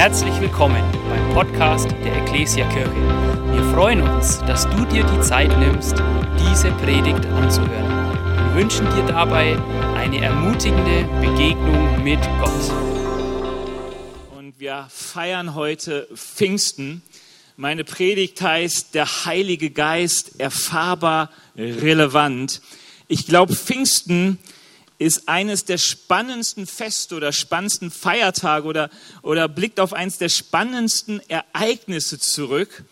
Herzlich willkommen beim Podcast der Ecclesia Kirche. Wir freuen uns, dass du dir die Zeit nimmst, diese Predigt anzuhören. Wir wünschen dir dabei eine ermutigende Begegnung mit Gott. Und wir feiern heute Pfingsten. Meine Predigt heißt Der Heilige Geist erfahrbar relevant. Ich glaube, Pfingsten ist eines der spannendsten Feste oder spannendsten Feiertage oder, oder blickt auf eines der spannendsten Ereignisse zurück.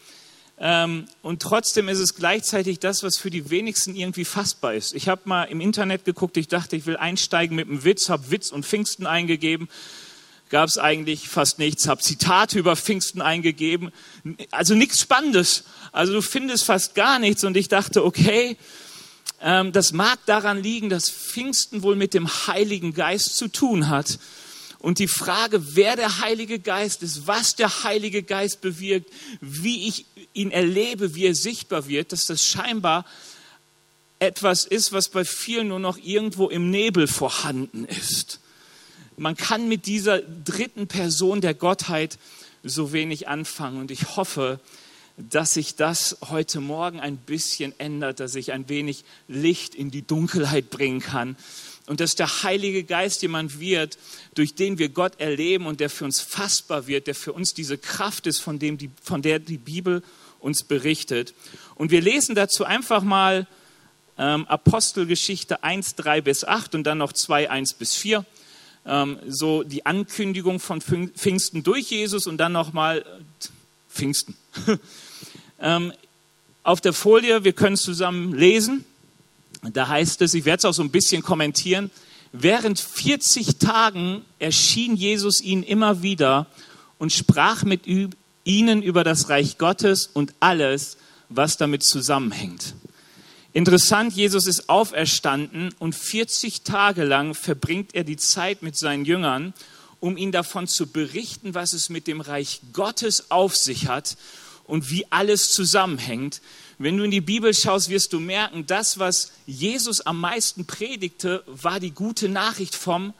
Ähm, und trotzdem ist es gleichzeitig das, was für die wenigsten irgendwie fassbar ist. Ich habe mal im Internet geguckt, ich dachte, ich will einsteigen mit einem Witz, habe Witz und Pfingsten eingegeben. Gab es eigentlich fast nichts, habe Zitate über Pfingsten eingegeben. Also nichts Spannendes. Also du findest fast gar nichts. Und ich dachte, okay, das mag daran liegen, dass Pfingsten wohl mit dem Heiligen Geist zu tun hat. Und die Frage, wer der Heilige Geist ist, was der Heilige Geist bewirkt, wie ich ihn erlebe, wie er sichtbar wird, dass das scheinbar etwas ist, was bei vielen nur noch irgendwo im Nebel vorhanden ist. Man kann mit dieser dritten Person der Gottheit so wenig anfangen. Und ich hoffe, dass sich das heute Morgen ein bisschen ändert, dass ich ein wenig Licht in die Dunkelheit bringen kann und dass der Heilige Geist jemand wird, durch den wir Gott erleben und der für uns fassbar wird, der für uns diese Kraft ist, von, dem die, von der die Bibel uns berichtet. Und wir lesen dazu einfach mal ähm, Apostelgeschichte 1, 3 bis 8 und dann noch 2, 1 bis 4. Ähm, so die Ankündigung von Pfingsten durch Jesus und dann nochmal Pfingsten. Ähm, auf der Folie, wir können es zusammen lesen. Da heißt es, ich werde es auch so ein bisschen kommentieren. Während 40 Tagen erschien Jesus ihnen immer wieder und sprach mit ihnen über das Reich Gottes und alles, was damit zusammenhängt. Interessant, Jesus ist auferstanden und 40 Tage lang verbringt er die Zeit mit seinen Jüngern, um ihnen davon zu berichten, was es mit dem Reich Gottes auf sich hat und wie alles zusammenhängt. Wenn du in die Bibel schaust, wirst du merken, das, was Jesus am meisten predigte, war die gute Nachricht vom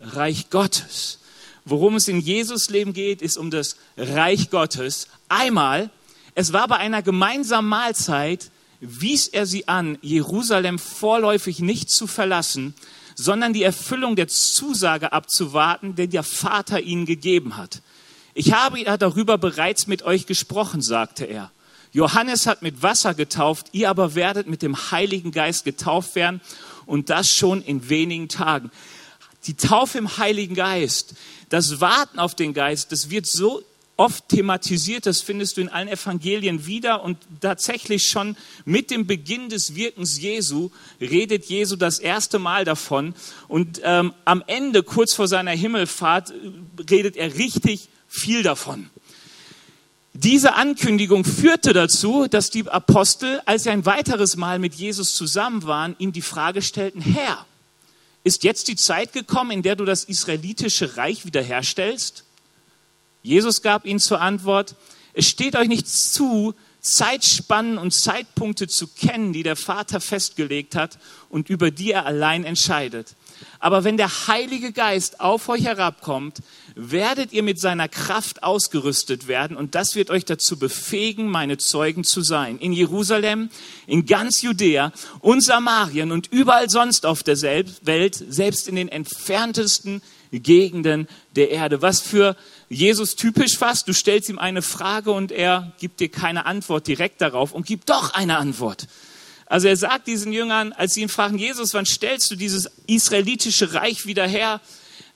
Reich Gottes. Worum es in Jesus Leben geht, ist um das Reich Gottes. Einmal, es war bei einer gemeinsamen Mahlzeit, wies er sie an, Jerusalem vorläufig nicht zu verlassen, sondern die Erfüllung der Zusage abzuwarten, die der Vater ihnen gegeben hat. Ich habe darüber bereits mit euch gesprochen, sagte er. Johannes hat mit Wasser getauft, ihr aber werdet mit dem Heiligen Geist getauft werden und das schon in wenigen Tagen. Die Taufe im Heiligen Geist, das Warten auf den Geist, das wird so oft thematisiert, das findest du in allen Evangelien wieder und tatsächlich schon mit dem Beginn des Wirkens Jesu redet Jesu das erste Mal davon und ähm, am Ende, kurz vor seiner Himmelfahrt, redet er richtig viel davon. Diese Ankündigung führte dazu, dass die Apostel, als sie ein weiteres Mal mit Jesus zusammen waren, ihm die Frage stellten, Herr, ist jetzt die Zeit gekommen, in der du das israelitische Reich wiederherstellst? Jesus gab ihnen zur Antwort, es steht euch nicht zu, Zeitspannen und Zeitpunkte zu kennen, die der Vater festgelegt hat und über die er allein entscheidet. Aber wenn der Heilige Geist auf euch herabkommt, werdet ihr mit seiner Kraft ausgerüstet werden und das wird euch dazu befähigen, meine Zeugen zu sein. In Jerusalem, in ganz Judäa und Samarien und überall sonst auf der Welt, selbst in den entferntesten Gegenden der Erde. Was für Jesus typisch fast, du stellst ihm eine Frage und er gibt dir keine Antwort direkt darauf und gibt doch eine Antwort. Also er sagt diesen Jüngern, als sie ihn fragen, Jesus, wann stellst du dieses israelitische Reich wieder her,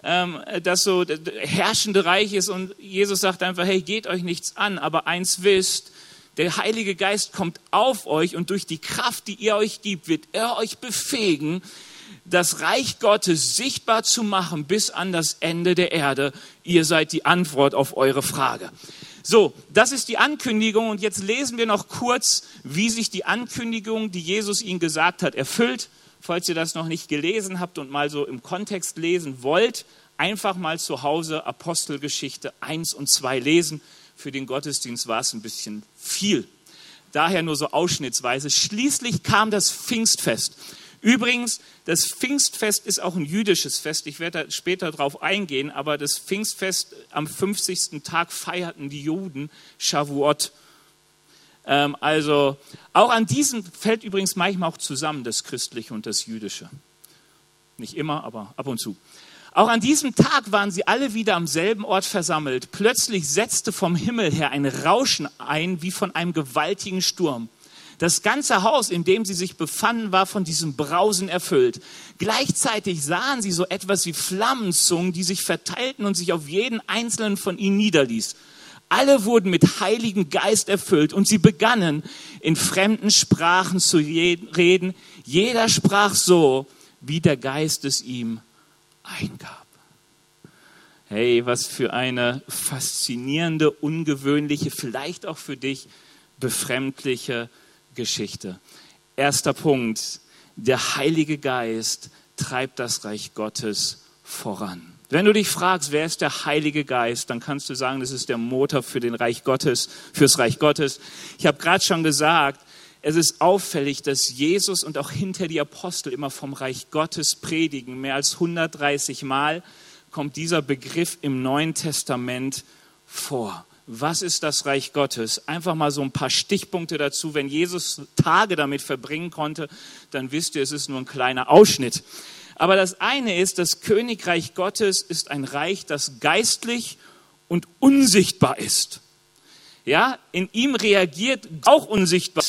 ähm, das so herrschende Reich ist? Und Jesus sagt einfach, hey, geht euch nichts an, aber eins wisst, der Heilige Geist kommt auf euch und durch die Kraft, die er euch gibt, wird er euch befähigen, das Reich Gottes sichtbar zu machen bis an das Ende der Erde. Ihr seid die Antwort auf eure Frage. So, das ist die Ankündigung und jetzt lesen wir noch kurz, wie sich die Ankündigung, die Jesus ihnen gesagt hat, erfüllt. Falls ihr das noch nicht gelesen habt und mal so im Kontext lesen wollt, einfach mal zu Hause Apostelgeschichte 1 und 2 lesen. Für den Gottesdienst war es ein bisschen viel. Daher nur so ausschnittsweise. Schließlich kam das Pfingstfest. Übrigens, das Pfingstfest ist auch ein jüdisches Fest. Ich werde da später darauf eingehen, aber das Pfingstfest am 50. Tag feierten die Juden Shavuot. Ähm, also auch an diesem fällt übrigens manchmal auch zusammen das Christliche und das Jüdische. Nicht immer, aber ab und zu. Auch an diesem Tag waren sie alle wieder am selben Ort versammelt. Plötzlich setzte vom Himmel her ein Rauschen ein wie von einem gewaltigen Sturm. Das ganze Haus, in dem sie sich befanden, war von diesem Brausen erfüllt. Gleichzeitig sahen sie so etwas wie Flammenzungen, die sich verteilten und sich auf jeden einzelnen von ihnen niederließ. Alle wurden mit Heiligen Geist erfüllt und sie begannen in fremden Sprachen zu reden. Jeder sprach so, wie der Geist es ihm eingab. Hey, was für eine faszinierende, ungewöhnliche, vielleicht auch für dich befremdliche Geschichte. Erster Punkt, der Heilige Geist treibt das Reich Gottes voran. Wenn du dich fragst, wer ist der Heilige Geist, dann kannst du sagen, das ist der Motor für den Reich Gottes, fürs Reich Gottes. Ich habe gerade schon gesagt, es ist auffällig, dass Jesus und auch hinter die Apostel immer vom Reich Gottes predigen. Mehr als 130 Mal kommt dieser Begriff im Neuen Testament vor was ist das Reich Gottes? Einfach mal so ein paar Stichpunkte dazu. Wenn Jesus Tage damit verbringen konnte, dann wisst ihr, es ist nur ein kleiner Ausschnitt. Aber das eine ist, das Königreich Gottes ist ein Reich, das geistlich und unsichtbar ist. Ja, in ihm reagiert auch unsichtbar.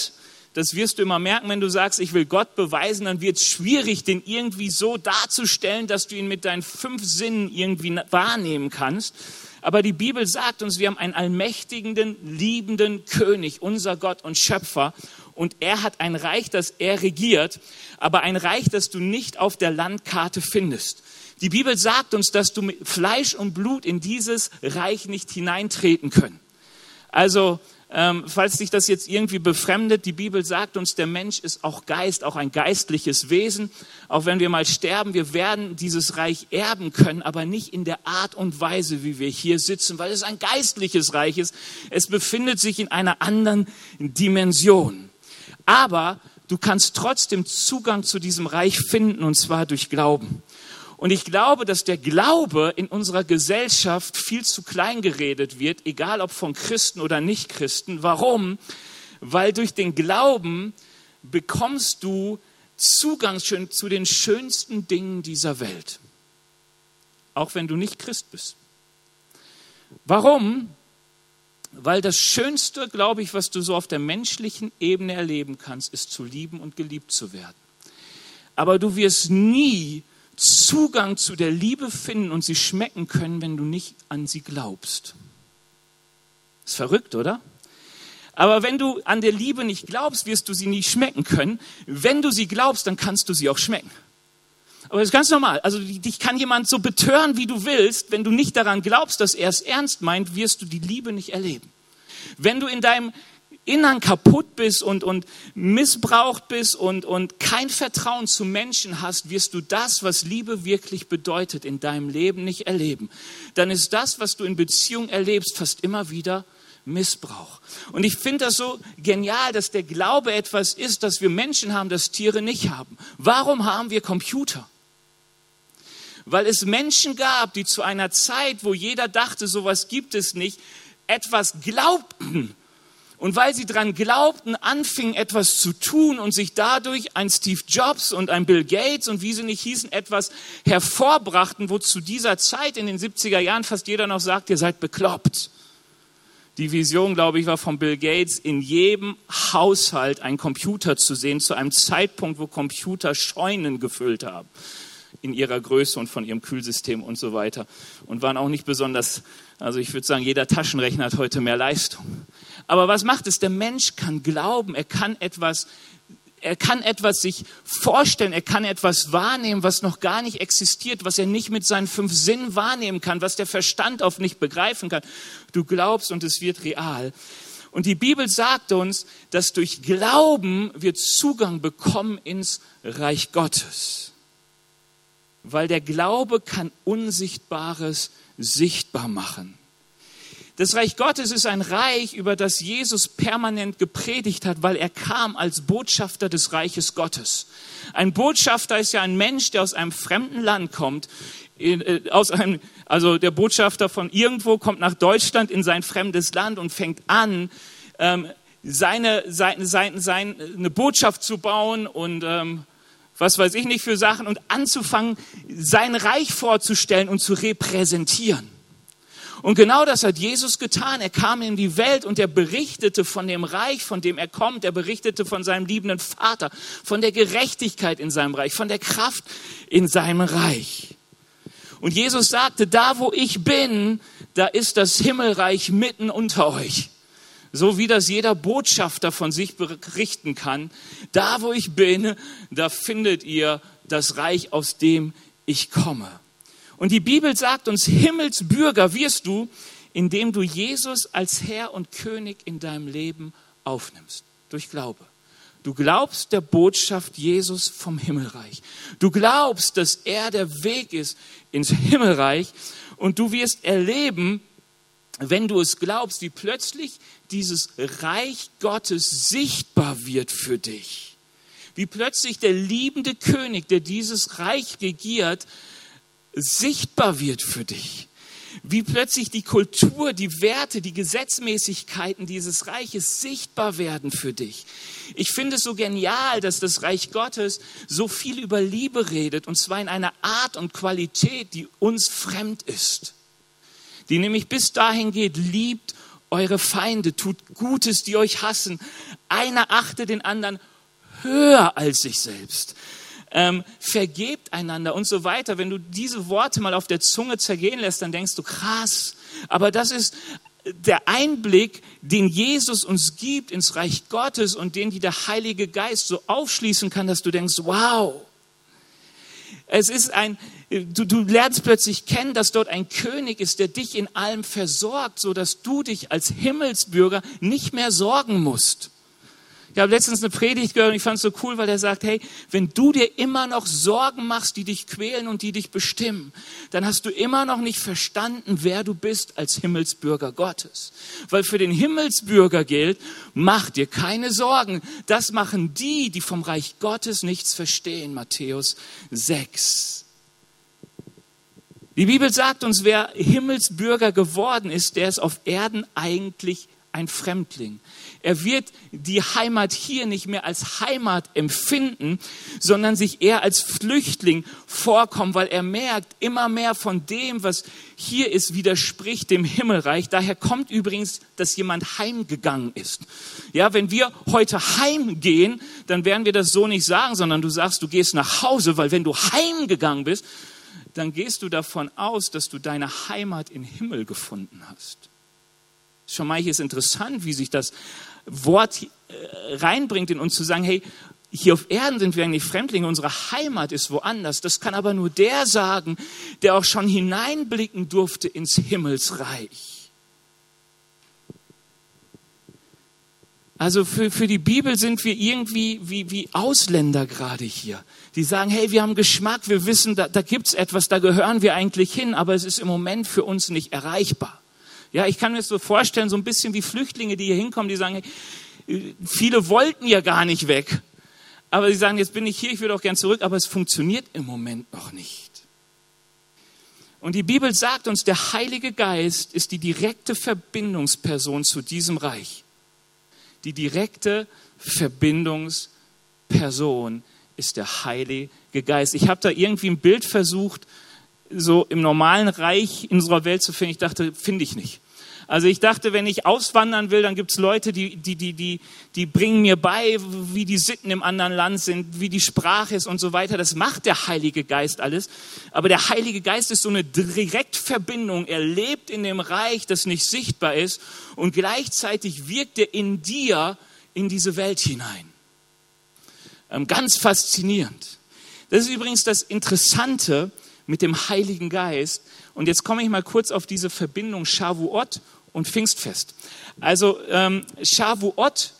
Das wirst du immer merken, wenn du sagst, ich will Gott beweisen, dann wird es schwierig, den irgendwie so darzustellen, dass du ihn mit deinen fünf Sinnen irgendwie wahrnehmen kannst. Aber die Bibel sagt uns, wir haben einen allmächtigen, liebenden König, unser Gott und Schöpfer. Und er hat ein Reich, das er regiert, aber ein Reich, das du nicht auf der Landkarte findest. Die Bibel sagt uns, dass du mit Fleisch und Blut in dieses Reich nicht hineintreten können. Also ähm, falls dich das jetzt irgendwie befremdet, die Bibel sagt uns, der Mensch ist auch Geist, auch ein geistliches Wesen. Auch wenn wir mal sterben, wir werden dieses Reich erben können, aber nicht in der Art und Weise, wie wir hier sitzen, weil es ein geistliches Reich ist. Es befindet sich in einer anderen Dimension. Aber du kannst trotzdem Zugang zu diesem Reich finden, und zwar durch Glauben. Und ich glaube, dass der Glaube in unserer Gesellschaft viel zu klein geredet wird, egal ob von Christen oder Nichtchristen. Warum? Weil durch den Glauben bekommst du Zugang zu den schönsten Dingen dieser Welt. Auch wenn du nicht Christ bist. Warum? Weil das Schönste, glaube ich, was du so auf der menschlichen Ebene erleben kannst, ist zu lieben und geliebt zu werden. Aber du wirst nie Zugang zu der Liebe finden und sie schmecken können, wenn du nicht an sie glaubst. Ist verrückt, oder? Aber wenn du an der Liebe nicht glaubst, wirst du sie nie schmecken können. Wenn du sie glaubst, dann kannst du sie auch schmecken. Aber das ist ganz normal. Also dich kann jemand so betören, wie du willst. Wenn du nicht daran glaubst, dass er es ernst meint, wirst du die Liebe nicht erleben. Wenn du in deinem Innern kaputt bist und, und missbraucht bist und, und kein Vertrauen zu Menschen hast, wirst du das, was Liebe wirklich bedeutet, in deinem Leben nicht erleben. Dann ist das, was du in Beziehung erlebst, fast immer wieder Missbrauch. Und ich finde das so genial, dass der Glaube etwas ist, dass wir Menschen haben, das Tiere nicht haben. Warum haben wir Computer? Weil es Menschen gab, die zu einer Zeit, wo jeder dachte, sowas gibt es nicht, etwas glaubten und weil sie daran glaubten, anfingen etwas zu tun und sich dadurch ein Steve Jobs und ein Bill Gates und wie sie nicht hießen, etwas hervorbrachten, wo zu dieser Zeit in den 70er Jahren fast jeder noch sagt, ihr seid bekloppt. Die Vision, glaube ich, war von Bill Gates, in jedem Haushalt einen Computer zu sehen, zu einem Zeitpunkt, wo Computer Scheunen gefüllt haben in ihrer Größe und von ihrem Kühlsystem und so weiter. Und waren auch nicht besonders, also ich würde sagen, jeder Taschenrechner hat heute mehr Leistung. Aber was macht es? Der Mensch kann glauben, er kann etwas, er kann etwas sich vorstellen, er kann etwas wahrnehmen, was noch gar nicht existiert, was er nicht mit seinen fünf Sinnen wahrnehmen kann, was der Verstand oft nicht begreifen kann. Du glaubst und es wird real. Und die Bibel sagt uns, dass durch Glauben wir Zugang bekommen ins Reich Gottes. Weil der Glaube kann Unsichtbares sichtbar machen. Das Reich Gottes ist ein Reich, über das Jesus permanent gepredigt hat, weil er kam als Botschafter des Reiches Gottes. Ein Botschafter ist ja ein Mensch, der aus einem fremden Land kommt, äh, aus einem, also der Botschafter von irgendwo kommt nach Deutschland in sein fremdes Land und fängt an, ähm, seine, seine, seine, seine, eine Botschaft zu bauen und ähm, was weiß ich nicht für Sachen und anzufangen, sein Reich vorzustellen und zu repräsentieren. Und genau das hat Jesus getan. Er kam in die Welt und er berichtete von dem Reich, von dem er kommt. Er berichtete von seinem liebenden Vater, von der Gerechtigkeit in seinem Reich, von der Kraft in seinem Reich. Und Jesus sagte, da wo ich bin, da ist das Himmelreich mitten unter euch. So wie das jeder Botschafter von sich berichten kann. Da wo ich bin, da findet ihr das Reich, aus dem ich komme. Und die Bibel sagt uns, Himmelsbürger wirst du, indem du Jesus als Herr und König in deinem Leben aufnimmst. Durch Glaube. Du glaubst der Botschaft Jesus vom Himmelreich. Du glaubst, dass er der Weg ist ins Himmelreich. Und du wirst erleben, wenn du es glaubst, wie plötzlich dieses Reich Gottes sichtbar wird für dich. Wie plötzlich der liebende König, der dieses Reich regiert, sichtbar wird für dich. Wie plötzlich die Kultur, die Werte, die Gesetzmäßigkeiten dieses Reiches sichtbar werden für dich. Ich finde es so genial, dass das Reich Gottes so viel über Liebe redet, und zwar in einer Art und Qualität, die uns fremd ist. Die nämlich bis dahin geht, liebt eure Feinde, tut Gutes, die euch hassen. Einer achte den anderen höher als sich selbst ähm, vergebt einander und so weiter. Wenn du diese Worte mal auf der Zunge zergehen lässt, dann denkst du, krass. Aber das ist der Einblick, den Jesus uns gibt ins Reich Gottes und den die der Heilige Geist so aufschließen kann, dass du denkst, wow. Es ist ein, du, du lernst plötzlich kennen, dass dort ein König ist, der dich in allem versorgt, so dass du dich als Himmelsbürger nicht mehr sorgen musst. Ich habe letztens eine Predigt gehört und ich fand es so cool, weil er sagt, hey, wenn du dir immer noch Sorgen machst, die dich quälen und die dich bestimmen, dann hast du immer noch nicht verstanden, wer du bist als Himmelsbürger Gottes. Weil für den Himmelsbürger gilt, mach dir keine Sorgen. Das machen die, die vom Reich Gottes nichts verstehen. Matthäus 6. Die Bibel sagt uns, wer Himmelsbürger geworden ist, der ist auf Erden eigentlich ein Fremdling. Er wird die Heimat hier nicht mehr als Heimat empfinden, sondern sich eher als Flüchtling vorkommen, weil er merkt, immer mehr von dem, was hier ist, widerspricht dem Himmelreich. Daher kommt übrigens, dass jemand heimgegangen ist. Ja, wenn wir heute heimgehen, dann werden wir das so nicht sagen, sondern du sagst, du gehst nach Hause, weil wenn du heimgegangen bist, dann gehst du davon aus, dass du deine Heimat im Himmel gefunden hast. Schon mal hier ist interessant, wie sich das Wort äh, reinbringt in uns zu sagen, hey, hier auf Erden sind wir eigentlich Fremdlinge, unsere Heimat ist woanders. Das kann aber nur der sagen, der auch schon hineinblicken durfte ins Himmelsreich. Also für, für die Bibel sind wir irgendwie wie, wie Ausländer gerade hier. Die sagen, hey, wir haben Geschmack, wir wissen, da, da gibt es etwas, da gehören wir eigentlich hin, aber es ist im Moment für uns nicht erreichbar. Ja, ich kann mir das so vorstellen, so ein bisschen wie Flüchtlinge, die hier hinkommen, die sagen, viele wollten ja gar nicht weg. Aber sie sagen, jetzt bin ich hier, ich würde auch gern zurück, aber es funktioniert im Moment noch nicht. Und die Bibel sagt uns, der Heilige Geist ist die direkte Verbindungsperson zu diesem Reich. Die direkte Verbindungsperson ist der Heilige Geist. Ich habe da irgendwie ein Bild versucht, so im normalen Reich in unserer Welt zu finden. Ich dachte, finde ich nicht. Also ich dachte, wenn ich auswandern will, dann gibt es Leute, die, die, die, die, die bringen mir bei, wie die Sitten im anderen Land sind, wie die Sprache ist und so weiter. Das macht der Heilige Geist alles. Aber der Heilige Geist ist so eine Direktverbindung. Er lebt in dem Reich, das nicht sichtbar ist. Und gleichzeitig wirkt er in dir in diese Welt hinein. Ähm, ganz faszinierend. Das ist übrigens das Interessante mit dem Heiligen Geist. Und jetzt komme ich mal kurz auf diese Verbindung Shavuot und Pfingstfest. Also ähm, Shavuot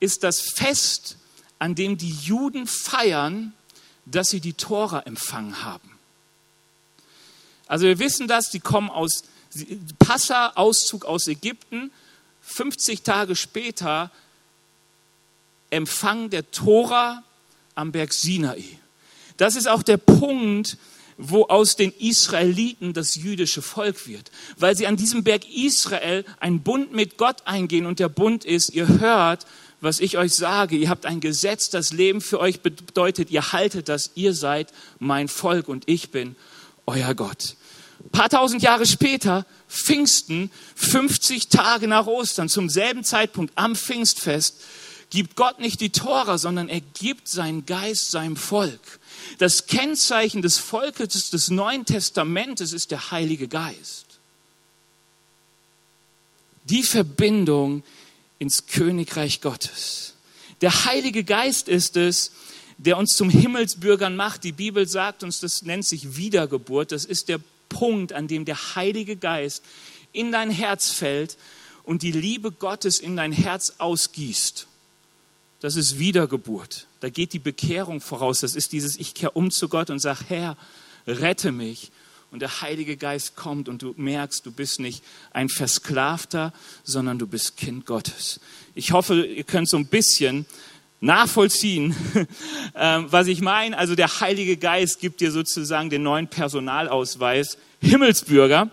ist das Fest, an dem die Juden feiern, dass sie die Tora empfangen haben. Also wir wissen das, die kommen aus Passa, Auszug aus Ägypten, 50 Tage später Empfang der Tora am Berg Sinai. Das ist auch der Punkt, wo aus den Israeliten das jüdische Volk wird, weil sie an diesem Berg Israel einen Bund mit Gott eingehen und der Bund ist, ihr hört, was ich euch sage, ihr habt ein Gesetz, das Leben für euch bedeutet, ihr haltet das, ihr seid mein Volk und ich bin euer Gott. Ein paar tausend Jahre später, Pfingsten, 50 Tage nach Ostern, zum selben Zeitpunkt am Pfingstfest, gibt Gott nicht die Tora, sondern er gibt seinen Geist seinem Volk. Das Kennzeichen des Volkes des Neuen Testamentes ist der Heilige Geist. Die Verbindung ins Königreich Gottes. Der Heilige Geist ist es, der uns zum Himmelsbürgern macht. Die Bibel sagt uns, das nennt sich Wiedergeburt. Das ist der Punkt, an dem der Heilige Geist in dein Herz fällt und die Liebe Gottes in dein Herz ausgießt. Das ist Wiedergeburt. Da geht die Bekehrung voraus. Das ist dieses, ich kehre um zu Gott und sage, Herr, rette mich. Und der Heilige Geist kommt und du merkst, du bist nicht ein Versklavter, sondern du bist Kind Gottes. Ich hoffe, ihr könnt so ein bisschen nachvollziehen, ähm, was ich meine. Also der Heilige Geist gibt dir sozusagen den neuen Personalausweis, Himmelsbürger.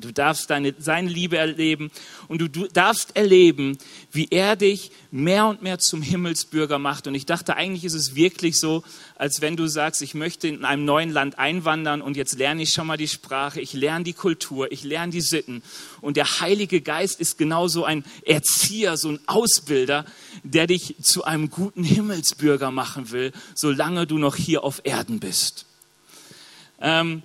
Du darfst deine, seine Liebe erleben und du, du, darfst erleben, wie er dich mehr und mehr zum Himmelsbürger macht. Und ich dachte, eigentlich ist es wirklich so, als wenn du sagst, ich möchte in einem neuen Land einwandern und jetzt lerne ich schon mal die Sprache, ich lerne die Kultur, ich lerne die Sitten. Und der Heilige Geist ist genauso ein Erzieher, so ein Ausbilder, der dich zu einem guten Himmelsbürger machen will, solange du noch hier auf Erden bist. Ähm,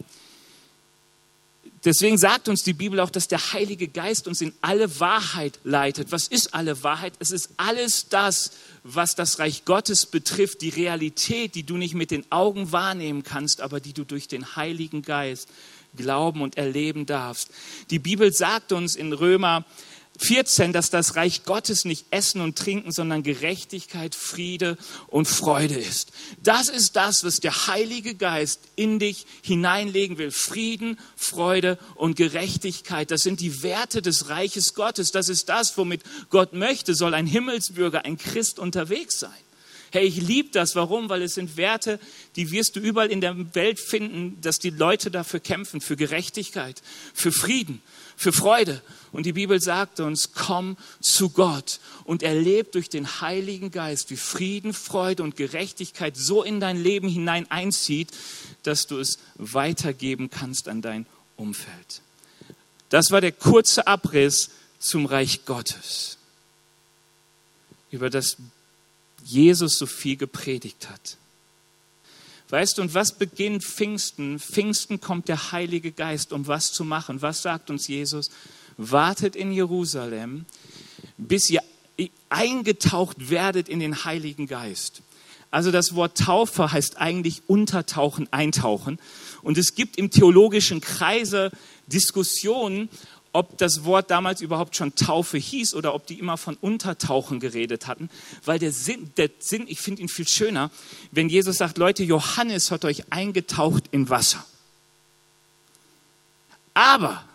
Deswegen sagt uns die Bibel auch, dass der Heilige Geist uns in alle Wahrheit leitet. Was ist alle Wahrheit? Es ist alles das, was das Reich Gottes betrifft, die Realität, die du nicht mit den Augen wahrnehmen kannst, aber die du durch den Heiligen Geist glauben und erleben darfst. Die Bibel sagt uns in Römer 14, dass das Reich Gottes nicht Essen und Trinken, sondern Gerechtigkeit, Friede und Freude ist. Das ist das, was der Heilige Geist in dich hineinlegen will. Frieden, Freude und Gerechtigkeit. Das sind die Werte des Reiches Gottes. Das ist das, womit Gott möchte, soll ein Himmelsbürger, ein Christ unterwegs sein. Hey, ich liebe das. Warum? Weil es sind Werte, die wirst du überall in der Welt finden, dass die Leute dafür kämpfen, für Gerechtigkeit, für Frieden, für Freude. Und die Bibel sagt uns, komm zu Gott und erleb durch den Heiligen Geist, wie Frieden, Freude und Gerechtigkeit so in dein Leben hinein einzieht, dass du es weitergeben kannst an dein Umfeld. Das war der kurze Abriss zum Reich Gottes, über das Jesus so viel gepredigt hat. Weißt du, und was beginnt Pfingsten? Pfingsten kommt der Heilige Geist, um was zu machen. Was sagt uns Jesus? Wartet in Jerusalem, bis ihr eingetaucht werdet in den Heiligen Geist. Also das Wort Taufe heißt eigentlich untertauchen, eintauchen. Und es gibt im theologischen Kreise Diskussionen, ob das Wort damals überhaupt schon Taufe hieß oder ob die immer von Untertauchen geredet hatten, weil der Sinn, der Sinn ich finde ihn viel schöner, wenn Jesus sagt, Leute, Johannes hat euch eingetaucht in Wasser. Aber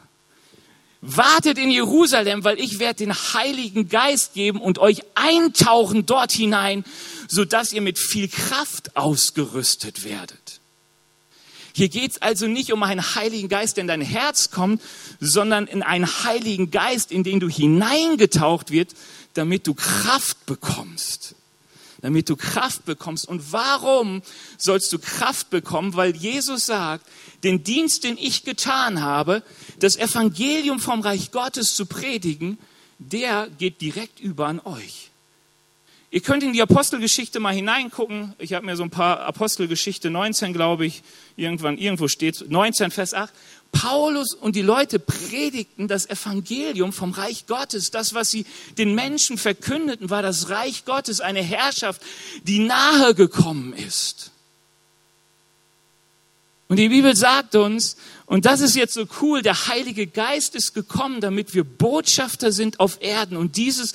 wartet in Jerusalem, weil ich werde den Heiligen Geist geben und euch eintauchen dort hinein, sodass ihr mit viel Kraft ausgerüstet werdet. Hier geht es also nicht um einen Heiligen Geist, der in dein Herz kommt, sondern in einen Heiligen Geist, in den du hineingetaucht wird, damit du Kraft bekommst. Damit du Kraft bekommst. Und warum sollst du Kraft bekommen? Weil Jesus sagt, den Dienst, den ich getan habe, das Evangelium vom Reich Gottes zu predigen, der geht direkt über an euch. Ihr könnt in die Apostelgeschichte mal hineingucken. Ich habe mir so ein paar Apostelgeschichte 19, glaube ich, irgendwann irgendwo steht 19 Vers 8. Paulus und die Leute predigten das Evangelium vom Reich Gottes. Das, was sie den Menschen verkündeten, war das Reich Gottes, eine Herrschaft, die nahe gekommen ist. Und die Bibel sagt uns, und das ist jetzt so cool, der Heilige Geist ist gekommen, damit wir Botschafter sind auf Erden und dieses,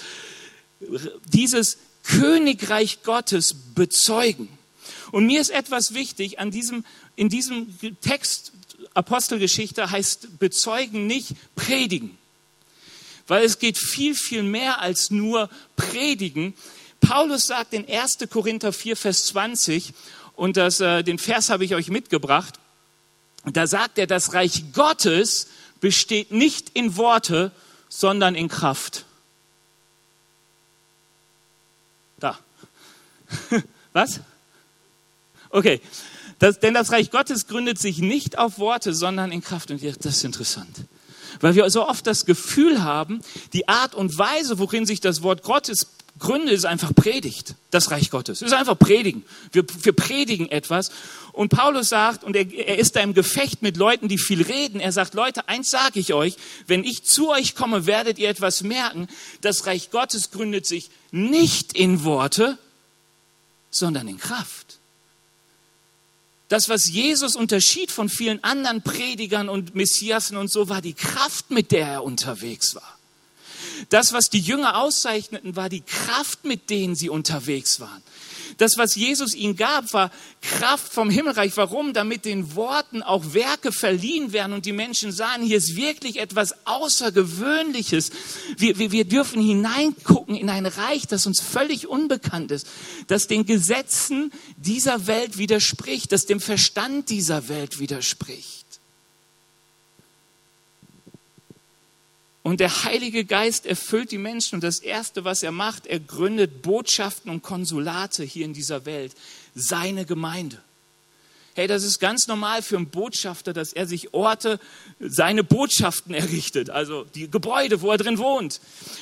dieses Königreich Gottes bezeugen. Und mir ist etwas wichtig an diesem, in diesem Text Apostelgeschichte heißt bezeugen nicht predigen. Weil es geht viel, viel mehr als nur predigen. Paulus sagt in 1. Korinther 4, Vers 20, und das, äh, den Vers habe ich euch mitgebracht, da sagt er, das Reich Gottes besteht nicht in Worte, sondern in Kraft. Da. Was? Okay. Das, denn das Reich Gottes gründet sich nicht auf Worte, sondern in Kraft. Und das ist interessant. Weil wir so oft das Gefühl haben, die Art und Weise, worin sich das Wort Gottes gründet, ist einfach Predigt. Das Reich Gottes. Es ist einfach Predigen. Wir, wir predigen etwas. Und Paulus sagt, und er, er ist da im Gefecht mit Leuten, die viel reden. Er sagt, Leute, eins sage ich euch, wenn ich zu euch komme, werdet ihr etwas merken. Das Reich Gottes gründet sich nicht in Worte, sondern in Kraft. Das, was Jesus unterschied von vielen anderen Predigern und Messiasen und so, war die Kraft, mit der er unterwegs war. Das, was die Jünger auszeichneten, war die Kraft, mit denen sie unterwegs waren. Das, was Jesus ihnen gab, war Kraft vom Himmelreich. Warum? Damit den Worten auch Werke verliehen werden und die Menschen sahen, hier ist wirklich etwas Außergewöhnliches. Wir, wir, wir dürfen hineingucken in ein Reich, das uns völlig unbekannt ist, das den Gesetzen dieser Welt widerspricht, das dem Verstand dieser Welt widerspricht. Und der Heilige Geist erfüllt die Menschen und das Erste, was er macht, er gründet Botschaften und Konsulate hier in dieser Welt, seine Gemeinde. Hey, das ist ganz normal für einen Botschafter, dass er sich Orte, seine Botschaften errichtet, also die Gebäude, wo er drin wohnt.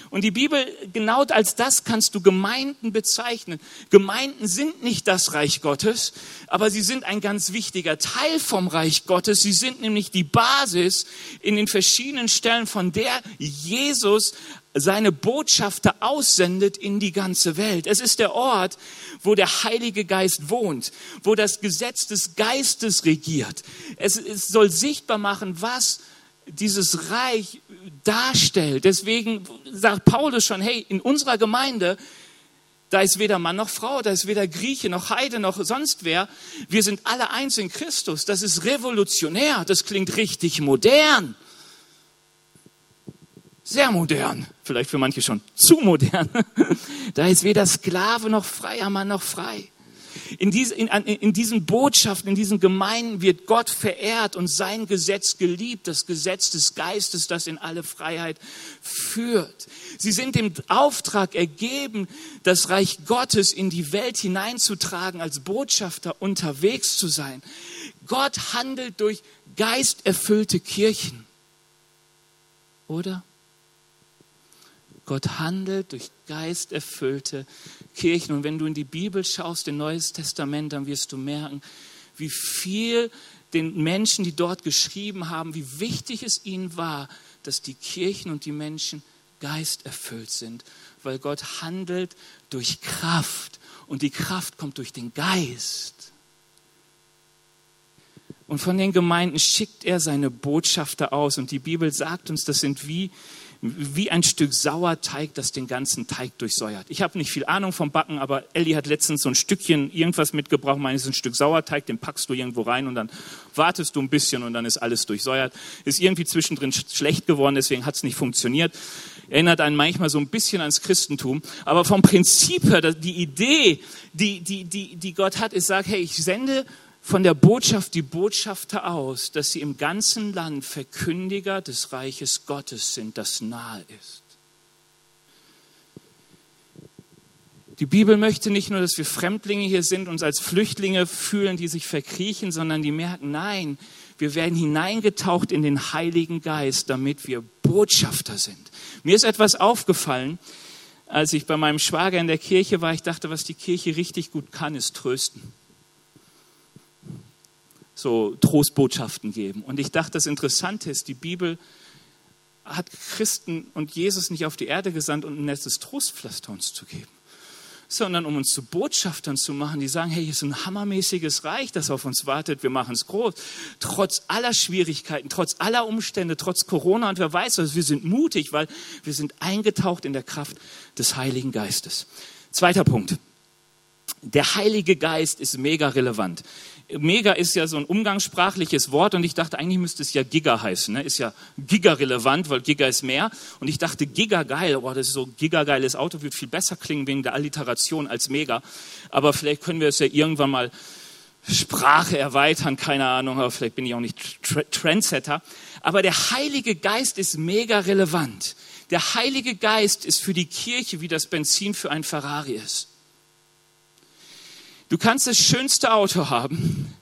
Und die Bibel, genau als das kannst du Gemeinden bezeichnen. Gemeinden sind nicht das Reich Gottes, aber sie sind ein ganz wichtiger Teil vom Reich Gottes. Sie sind nämlich die Basis in den verschiedenen Stellen, von der Jesus seine Botschafter aussendet in die ganze Welt. Es ist der Ort, wo der Heilige Geist wohnt, wo das Gesetz des Geistes regiert. Es, es soll sichtbar machen, was dieses Reich darstellt. Deswegen sagt Paulus schon, hey, in unserer Gemeinde, da ist weder Mann noch Frau, da ist weder Grieche noch Heide noch sonst wer. Wir sind alle eins in Christus. Das ist revolutionär. Das klingt richtig modern sehr modern, vielleicht für manche schon zu modern. da ist weder Sklave noch freier Mann noch frei. In, diese, in, in diesen Botschaften, in diesen Gemeinden wird Gott verehrt und sein Gesetz geliebt, das Gesetz des Geistes, das in alle Freiheit führt. Sie sind dem Auftrag ergeben, das Reich Gottes in die Welt hineinzutragen, als Botschafter unterwegs zu sein. Gott handelt durch geisterfüllte Kirchen. Oder? Gott handelt durch geisterfüllte Kirchen. Und wenn du in die Bibel schaust, in Neues Testament, dann wirst du merken, wie viel den Menschen, die dort geschrieben haben, wie wichtig es ihnen war, dass die Kirchen und die Menschen geisterfüllt sind, weil Gott handelt durch Kraft und die Kraft kommt durch den Geist. Und von den Gemeinden schickt er seine Botschafter aus und die Bibel sagt uns, das sind wie wie ein Stück Sauerteig, das den ganzen Teig durchsäuert. Ich habe nicht viel Ahnung vom Backen, aber Elli hat letztens so ein Stückchen irgendwas mitgebracht, meines ein Stück Sauerteig, den packst du irgendwo rein und dann wartest du ein bisschen und dann ist alles durchsäuert. Ist irgendwie zwischendrin schlecht geworden, deswegen hat es nicht funktioniert. Erinnert einen manchmal so ein bisschen ans Christentum, aber vom Prinzip her, die Idee, die, die, die, die Gott hat, ist, sagt, hey, ich sende von der Botschaft die Botschafter aus, dass sie im ganzen Land Verkündiger des Reiches Gottes sind, das nahe ist. Die Bibel möchte nicht nur, dass wir Fremdlinge hier sind, uns als Flüchtlinge fühlen, die sich verkriechen, sondern die merken, nein, wir werden hineingetaucht in den Heiligen Geist, damit wir Botschafter sind. Mir ist etwas aufgefallen, als ich bei meinem Schwager in der Kirche war. Ich dachte, was die Kirche richtig gut kann, ist trösten so Trostbotschaften geben. Und ich dachte, das Interessante ist, die Bibel hat Christen und Jesus nicht auf die Erde gesandt, um ein nettes Trostpflaster uns zu geben, sondern um uns zu Botschaftern zu machen, die sagen, hey, hier ist ein hammermäßiges Reich, das auf uns wartet, wir machen es groß. Trotz aller Schwierigkeiten, trotz aller Umstände, trotz Corona und wer weiß was, wir sind mutig, weil wir sind eingetaucht in der Kraft des Heiligen Geistes. Zweiter Punkt. Der Heilige Geist ist mega relevant. Mega ist ja so ein umgangssprachliches Wort und ich dachte, eigentlich müsste es ja Giga heißen. Ne? Ist ja Giga relevant, weil Giga ist mehr. Und ich dachte, Giga geil, oh, das ist so Giga geiles Auto, wird viel besser klingen wegen der Alliteration als Mega. Aber vielleicht können wir es ja irgendwann mal Sprache erweitern, keine Ahnung, aber vielleicht bin ich auch nicht Trendsetter. Aber der Heilige Geist ist mega relevant. Der Heilige Geist ist für die Kirche, wie das Benzin für ein Ferrari ist. Du kannst das schönste Auto haben,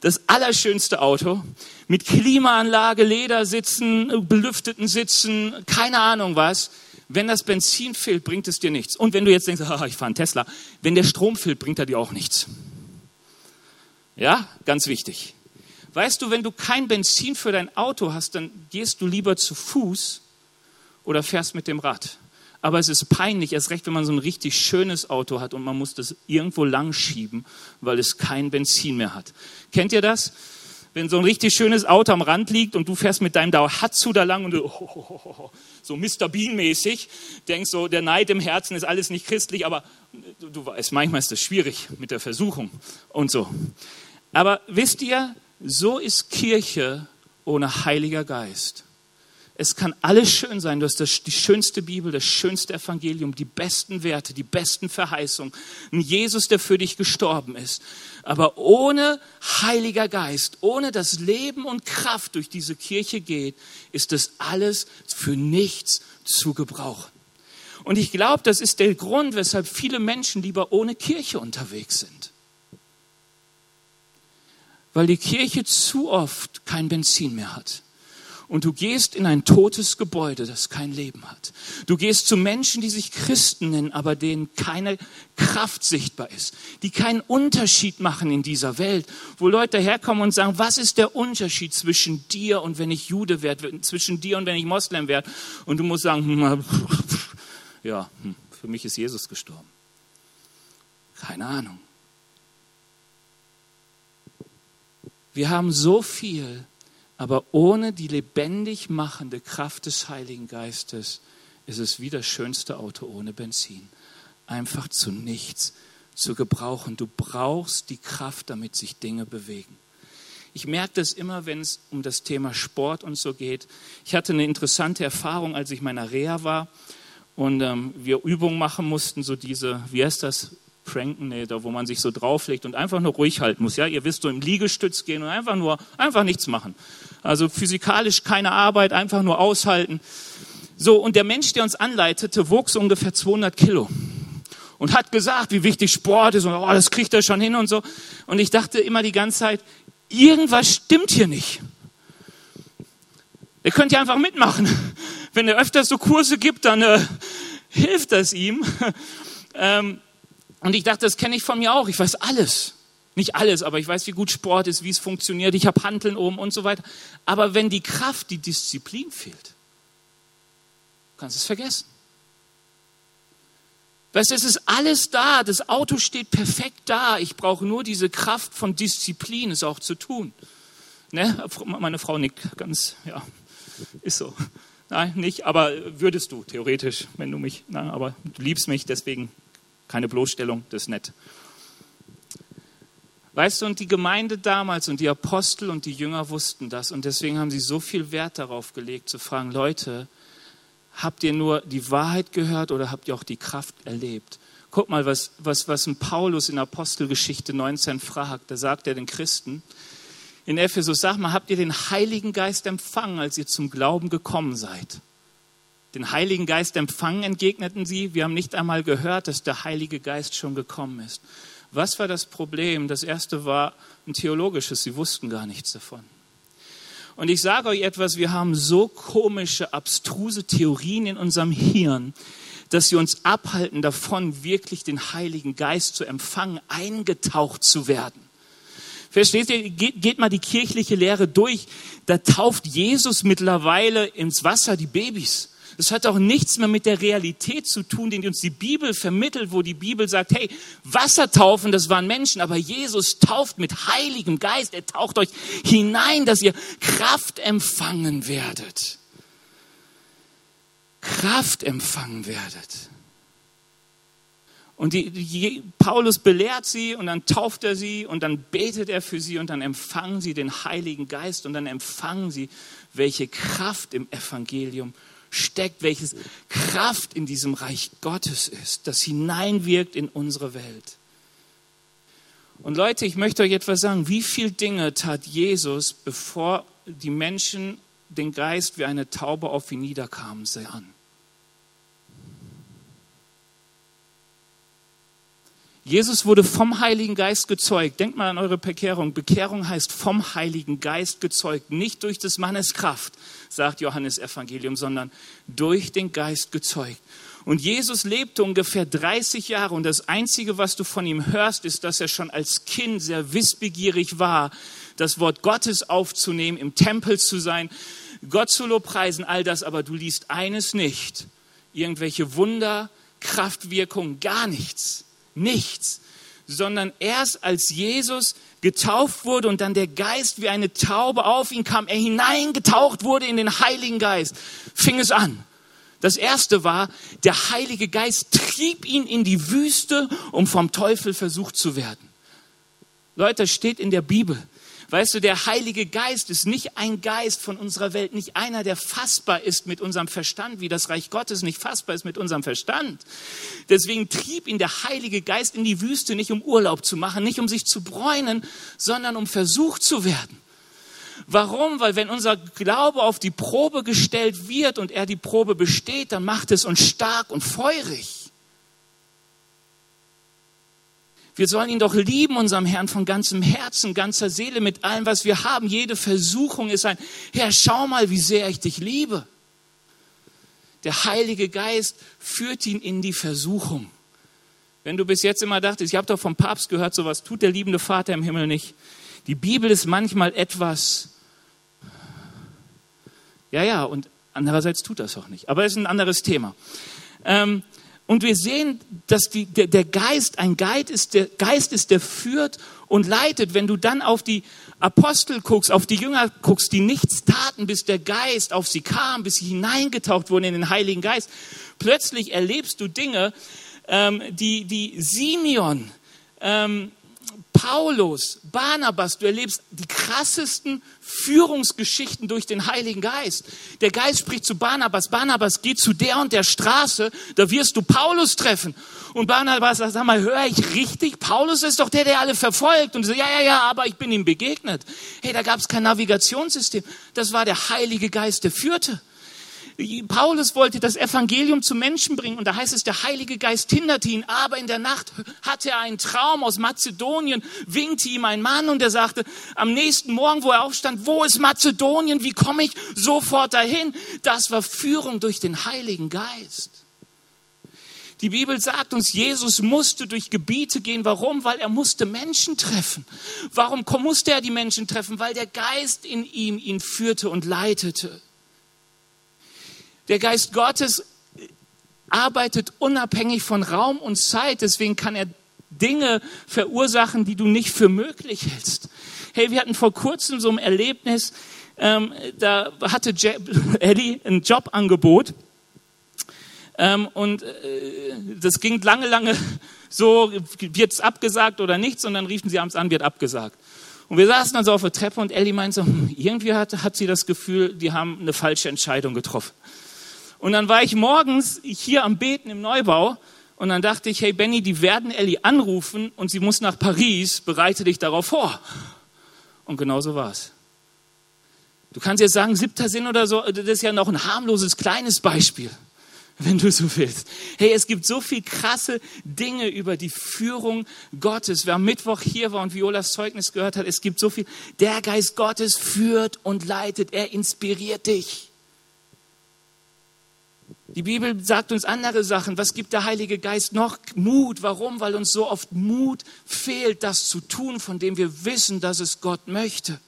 das allerschönste Auto, mit Klimaanlage, Ledersitzen, belüfteten Sitzen, keine Ahnung was. Wenn das Benzin fehlt, bringt es dir nichts. Und wenn du jetzt denkst, ich fahre einen Tesla, wenn der Strom fehlt, bringt er dir auch nichts. Ja, ganz wichtig. Weißt du, wenn du kein Benzin für dein Auto hast, dann gehst du lieber zu Fuß oder fährst mit dem Rad. Aber es ist peinlich, erst recht, wenn man so ein richtig schönes Auto hat und man muss das irgendwo lang schieben, weil es kein Benzin mehr hat. Kennt ihr das? Wenn so ein richtig schönes Auto am Rand liegt und du fährst mit deinem Daihatsu da lang und du, oh, oh, oh, so Mr. Bean mäßig, denkst so, der Neid im Herzen ist alles nicht christlich, aber du, du weißt, manchmal ist das schwierig mit der Versuchung und so. Aber wisst ihr, so ist Kirche ohne Heiliger Geist. Es kann alles schön sein. Du hast das, die schönste Bibel, das schönste Evangelium, die besten Werte, die besten Verheißungen. Ein Jesus, der für dich gestorben ist. Aber ohne Heiliger Geist, ohne dass Leben und Kraft durch diese Kirche geht, ist das alles für nichts zu gebrauchen. Und ich glaube, das ist der Grund, weshalb viele Menschen lieber ohne Kirche unterwegs sind. Weil die Kirche zu oft kein Benzin mehr hat und du gehst in ein totes Gebäude, das kein Leben hat. Du gehst zu Menschen, die sich Christen nennen, aber denen keine Kraft sichtbar ist, die keinen Unterschied machen in dieser Welt, wo Leute herkommen und sagen, was ist der Unterschied zwischen dir und wenn ich Jude werde, zwischen dir und wenn ich Moslem werde? Und du musst sagen, hm, ja, hm, für mich ist Jesus gestorben. Keine Ahnung. Wir haben so viel aber ohne die lebendig machende Kraft des Heiligen Geistes ist es wie das schönste Auto ohne Benzin. Einfach zu nichts zu gebrauchen. Du brauchst die Kraft, damit sich Dinge bewegen. Ich merke das immer, wenn es um das Thema Sport und so geht. Ich hatte eine interessante Erfahrung, als ich meiner Reha war und ähm, wir Übungen machen mussten, so diese, wie heißt das, Pranken, nee, da wo man sich so drauflegt und einfach nur ruhig halten muss. Ja, ihr wisst, so im Liegestütz gehen und einfach nur, einfach nichts machen. Also physikalisch keine Arbeit, einfach nur aushalten. So, und der Mensch, der uns anleitete, so ungefähr 200 Kilo und hat gesagt, wie wichtig Sport ist und oh, das kriegt er schon hin und so. Und ich dachte immer die ganze Zeit, irgendwas stimmt hier nicht. Ihr könnt ja einfach mitmachen. Wenn er öfters so Kurse gibt, dann äh, hilft das ihm. ähm, und ich dachte, das kenne ich von mir auch. Ich weiß alles. Nicht alles, aber ich weiß, wie gut Sport ist, wie es funktioniert. Ich habe Handeln oben und so weiter. Aber wenn die Kraft, die Disziplin fehlt, kannst du es vergessen. Weißt du, es ist alles da. Das Auto steht perfekt da. Ich brauche nur diese Kraft von Disziplin, es auch zu tun. Ne? Meine Frau nickt ganz, ja, ist so. Nein, nicht, aber würdest du, theoretisch, wenn du mich, na, aber du liebst mich, deswegen keine Bloßstellung, das ist nett. Weißt du, und die Gemeinde damals und die Apostel und die Jünger wussten das und deswegen haben sie so viel Wert darauf gelegt, zu fragen, Leute, habt ihr nur die Wahrheit gehört oder habt ihr auch die Kraft erlebt? Guck mal, was, was, was ein Paulus in Apostelgeschichte 19 fragt. Da sagt er den Christen in Ephesus, sag mal, habt ihr den Heiligen Geist empfangen, als ihr zum Glauben gekommen seid? den Heiligen Geist empfangen, entgegneten sie. Wir haben nicht einmal gehört, dass der Heilige Geist schon gekommen ist. Was war das Problem? Das erste war ein theologisches. Sie wussten gar nichts davon. Und ich sage euch etwas, wir haben so komische, abstruse Theorien in unserem Hirn, dass sie uns abhalten davon, wirklich den Heiligen Geist zu empfangen, eingetaucht zu werden. Versteht ihr? Geht, geht mal die kirchliche Lehre durch. Da tauft Jesus mittlerweile ins Wasser die Babys. Das hat auch nichts mehr mit der Realität zu tun, die uns die Bibel vermittelt, wo die Bibel sagt, hey, Wassertaufen, das waren Menschen, aber Jesus tauft mit Heiligem Geist. Er taucht euch hinein, dass ihr Kraft empfangen werdet. Kraft empfangen werdet. Und die, die, Paulus belehrt sie und dann tauft er sie und dann betet er für sie und dann empfangen sie den Heiligen Geist und dann empfangen sie, welche Kraft im Evangelium steckt, welches Kraft in diesem Reich Gottes ist, das hineinwirkt in unsere Welt. Und Leute, ich möchte euch etwas sagen. Wie viele Dinge tat Jesus, bevor die Menschen den Geist wie eine Taube auf ihn niederkamen, sahen? Jesus wurde vom Heiligen Geist gezeugt. Denkt mal an eure Bekehrung. Bekehrung heißt vom Heiligen Geist gezeugt. Nicht durch des Mannes Kraft, sagt Johannes Evangelium, sondern durch den Geist gezeugt. Und Jesus lebte ungefähr 30 Jahre und das Einzige, was du von ihm hörst, ist, dass er schon als Kind sehr wissbegierig war, das Wort Gottes aufzunehmen, im Tempel zu sein, Gott zu lobpreisen, all das, aber du liest eines nicht. Irgendwelche Wunder, Kraftwirkung, gar nichts nichts, sondern erst als Jesus getauft wurde und dann der Geist wie eine Taube auf ihn kam, er hineingetaucht wurde in den Heiligen Geist, fing es an. Das erste war, der Heilige Geist trieb ihn in die Wüste, um vom Teufel versucht zu werden. Leute, das steht in der Bibel. Weißt du, der Heilige Geist ist nicht ein Geist von unserer Welt, nicht einer, der fassbar ist mit unserem Verstand, wie das Reich Gottes nicht fassbar ist mit unserem Verstand. Deswegen trieb ihn der Heilige Geist in die Wüste, nicht um Urlaub zu machen, nicht um sich zu bräunen, sondern um versucht zu werden. Warum? Weil wenn unser Glaube auf die Probe gestellt wird und er die Probe besteht, dann macht es uns stark und feurig. Wir sollen ihn doch lieben, unserem Herrn, von ganzem Herzen, ganzer Seele, mit allem, was wir haben. Jede Versuchung ist ein, Herr, schau mal, wie sehr ich dich liebe. Der Heilige Geist führt ihn in die Versuchung. Wenn du bis jetzt immer dachtest, ich habe doch vom Papst gehört, sowas tut der liebende Vater im Himmel nicht. Die Bibel ist manchmal etwas, ja, ja, und andererseits tut das auch nicht. Aber es ist ein anderes Thema. Ähm, und wir sehen, dass die, der, der Geist ein Geist ist, der Geist ist, der führt und leitet. Wenn du dann auf die Apostel guckst, auf die Jünger guckst, die nichts taten, bis der Geist auf sie kam, bis sie hineingetaucht wurden in den Heiligen Geist, plötzlich erlebst du Dinge, ähm, die, die Simeon, ähm, Paulus, Barnabas, du erlebst die krassesten Führungsgeschichten durch den Heiligen Geist. Der Geist spricht zu Barnabas, Barnabas, geh zu der und der Straße, da wirst du Paulus treffen. Und Barnabas sagt, sag mal, höre ich richtig? Paulus ist doch der, der alle verfolgt. Und so, ja, ja, ja, aber ich bin ihm begegnet. Hey, da gab es kein Navigationssystem. Das war der Heilige Geist, der führte. Paulus wollte das Evangelium zu Menschen bringen und da heißt es, der Heilige Geist hinderte ihn, aber in der Nacht hatte er einen Traum aus Mazedonien, winkte ihm ein Mann und er sagte, am nächsten Morgen, wo er aufstand, wo ist Mazedonien, wie komme ich sofort dahin? Das war Führung durch den Heiligen Geist. Die Bibel sagt uns, Jesus musste durch Gebiete gehen. Warum? Weil er musste Menschen treffen. Warum musste er die Menschen treffen? Weil der Geist in ihm ihn führte und leitete. Der Geist Gottes arbeitet unabhängig von Raum und Zeit, deswegen kann er Dinge verursachen, die du nicht für möglich hältst. Hey, wir hatten vor kurzem so ein Erlebnis, ähm, da hatte Je Eddie ein Jobangebot ähm, und äh, das ging lange, lange so, wird's abgesagt oder nicht, und dann riefen sie abends an, wird abgesagt. Und wir saßen dann so auf der Treppe und Ellie meinte so, hm, irgendwie hat, hat sie das Gefühl, die haben eine falsche Entscheidung getroffen. Und dann war ich morgens hier am Beten im Neubau und dann dachte ich, hey Benny, die werden Ellie anrufen und sie muss nach Paris, bereite dich darauf vor. Und genau so war es. Du kannst jetzt sagen, siebter Sinn oder so, das ist ja noch ein harmloses kleines Beispiel, wenn du so willst. Hey, es gibt so viel krasse Dinge über die Führung Gottes. Wer am Mittwoch hier war und Violas Zeugnis gehört hat, es gibt so viel. Der Geist Gottes führt und leitet, er inspiriert dich. Die Bibel sagt uns andere Sachen. Was gibt der Heilige Geist noch? Mut. Warum? Weil uns so oft Mut fehlt, das zu tun, von dem wir wissen, dass es Gott möchte.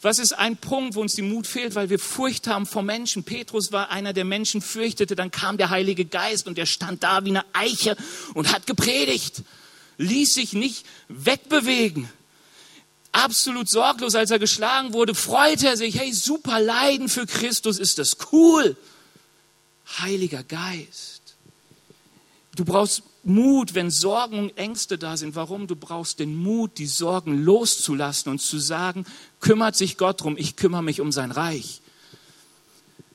Was ist ein Punkt, wo uns die Mut fehlt, weil wir Furcht haben vor Menschen? Petrus war einer, der Menschen fürchtete. Dann kam der Heilige Geist und er stand da wie eine Eiche und hat gepredigt. Ließ sich nicht wegbewegen. Absolut sorglos, als er geschlagen wurde, freute er sich. Hey, super Leiden für Christus, ist das cool. Heiliger Geist. Du brauchst Mut, wenn Sorgen und Ängste da sind. Warum? Du brauchst den Mut, die Sorgen loszulassen und zu sagen, kümmert sich Gott drum, ich kümmere mich um sein Reich.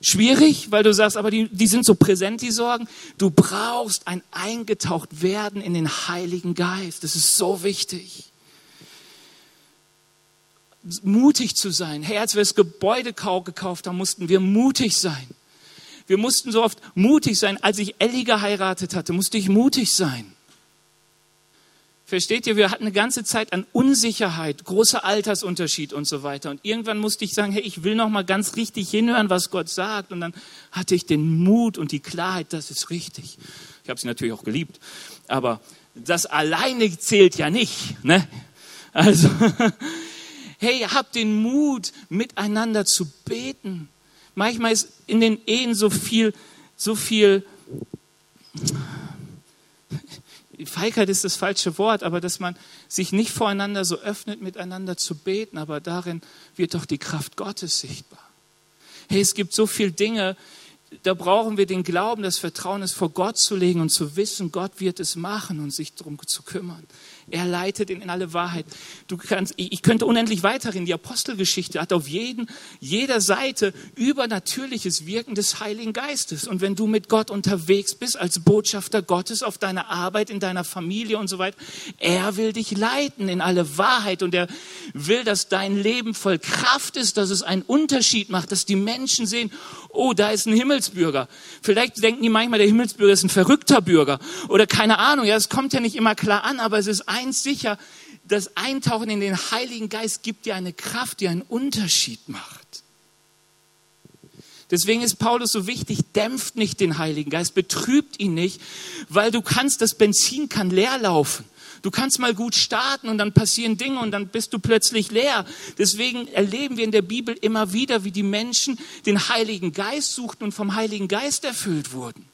Schwierig, weil du sagst, aber die, die sind so präsent, die Sorgen. Du brauchst ein eingetaucht werden in den Heiligen Geist. Das ist so wichtig. Mutig zu sein. Hey, als wir das Gebäude gekauft haben, mussten wir mutig sein. Wir mussten so oft mutig sein. Als ich Ellie geheiratet hatte, musste ich mutig sein. Versteht ihr, wir hatten eine ganze Zeit an Unsicherheit, großer Altersunterschied und so weiter. Und irgendwann musste ich sagen, hey, ich will noch mal ganz richtig hinhören, was Gott sagt. Und dann hatte ich den Mut und die Klarheit, das ist richtig. Ich habe sie natürlich auch geliebt, aber das alleine zählt ja nicht. Ne? Also, hey, habt den Mut, miteinander zu beten. Manchmal ist in den Ehen so viel, so viel Feigheit ist das falsche Wort, aber dass man sich nicht voreinander so öffnet, miteinander zu beten, aber darin wird doch die Kraft Gottes sichtbar. Hey, es gibt so viele Dinge, da brauchen wir den Glauben, das Vertrauen, es vor Gott zu legen und zu wissen, Gott wird es machen und sich darum zu kümmern. Er leitet ihn in alle Wahrheit. Du kannst, ich könnte unendlich weiterhin. Die Apostelgeschichte hat auf jeden, jeder Seite übernatürliches Wirken des Heiligen Geistes. Und wenn du mit Gott unterwegs bist, als Botschafter Gottes auf deiner Arbeit, in deiner Familie und so weiter, er will dich leiten in alle Wahrheit und er will, dass dein Leben voll Kraft ist, dass es einen Unterschied macht, dass die Menschen sehen, oh, da ist ein Himmelsbürger. Vielleicht denken die manchmal, der Himmelsbürger ist ein verrückter Bürger oder keine Ahnung. Ja, es kommt ja nicht immer klar an, aber es ist eins sicher, das Eintauchen in den Heiligen Geist gibt dir eine Kraft, die einen Unterschied macht. Deswegen ist Paulus so wichtig, dämpft nicht den Heiligen Geist, betrübt ihn nicht, weil du kannst, das Benzin kann leer laufen. Du kannst mal gut starten und dann passieren Dinge und dann bist du plötzlich leer. Deswegen erleben wir in der Bibel immer wieder, wie die Menschen den Heiligen Geist suchten und vom Heiligen Geist erfüllt wurden.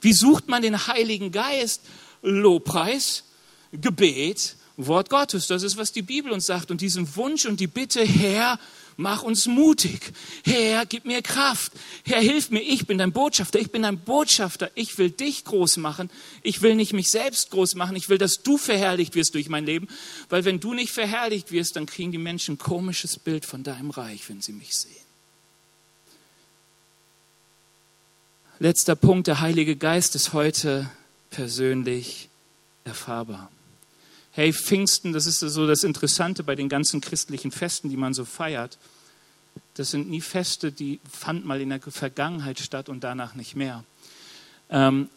Wie sucht man den Heiligen Geist? Lobpreis, Gebet, Wort Gottes. Das ist, was die Bibel uns sagt. Und diesen Wunsch und die Bitte, Herr, mach uns mutig. Herr, gib mir Kraft. Herr, hilf mir. Ich bin dein Botschafter. Ich bin dein Botschafter. Ich will dich groß machen. Ich will nicht mich selbst groß machen. Ich will, dass du verherrlicht wirst durch mein Leben. Weil wenn du nicht verherrlicht wirst, dann kriegen die Menschen ein komisches Bild von deinem Reich, wenn sie mich sehen. Letzter Punkt. Der Heilige Geist ist heute persönlich erfahrbar. Hey, Pfingsten, das ist so das Interessante bei den ganzen christlichen Festen, die man so feiert. Das sind nie Feste, die fanden mal in der Vergangenheit statt und danach nicht mehr. Ähm,